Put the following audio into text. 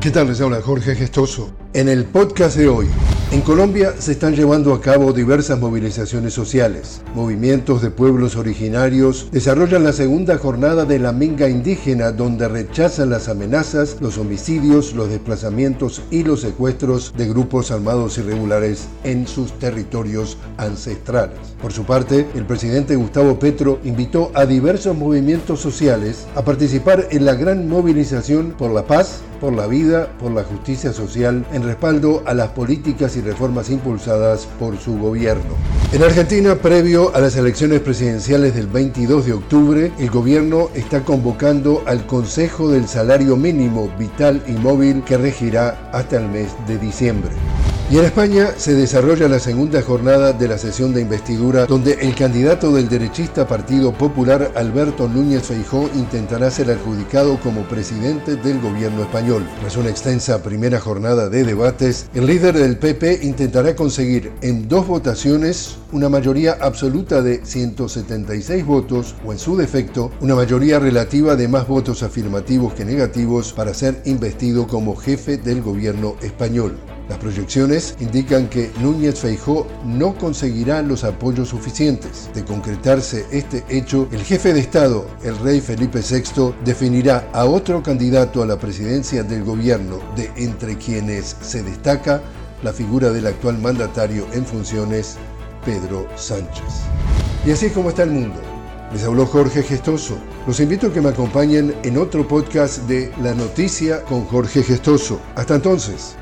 ¿Qué tal? Les habla Jorge Gestoso. En el podcast de hoy, en Colombia se están llevando a cabo diversas movilizaciones sociales. Movimientos de pueblos originarios desarrollan la segunda jornada de la Minga indígena donde rechazan las amenazas, los homicidios, los desplazamientos y los secuestros de grupos armados irregulares en sus territorios ancestrales. Por su parte, el presidente Gustavo Petro invitó a diversos movimientos sociales a participar en la gran movilización por la paz, por la vida, por la justicia social, en respaldo a las políticas y reformas impulsadas por su gobierno. En Argentina, previo a las elecciones presidenciales del 22 de octubre, el gobierno está convocando al Consejo del Salario Mínimo Vital y Móvil que regirá hasta el mes de diciembre. Y en España se desarrolla la segunda jornada de la sesión de investidura donde el candidato del derechista Partido Popular Alberto Núñez Feijó intentará ser adjudicado como presidente del gobierno español. Tras una extensa primera jornada de debates, el líder del PP intentará conseguir en dos votaciones una mayoría absoluta de 176 votos o en su defecto una mayoría relativa de más votos afirmativos que negativos para ser investido como jefe del gobierno español. Las proyecciones indican que Núñez Feijó no conseguirá los apoyos suficientes. De concretarse este hecho, el jefe de Estado, el rey Felipe VI, definirá a otro candidato a la presidencia del gobierno, de entre quienes se destaca la figura del actual mandatario en funciones, Pedro Sánchez. Y así es como está el mundo. Les habló Jorge Gestoso. Los invito a que me acompañen en otro podcast de La Noticia con Jorge Gestoso. Hasta entonces.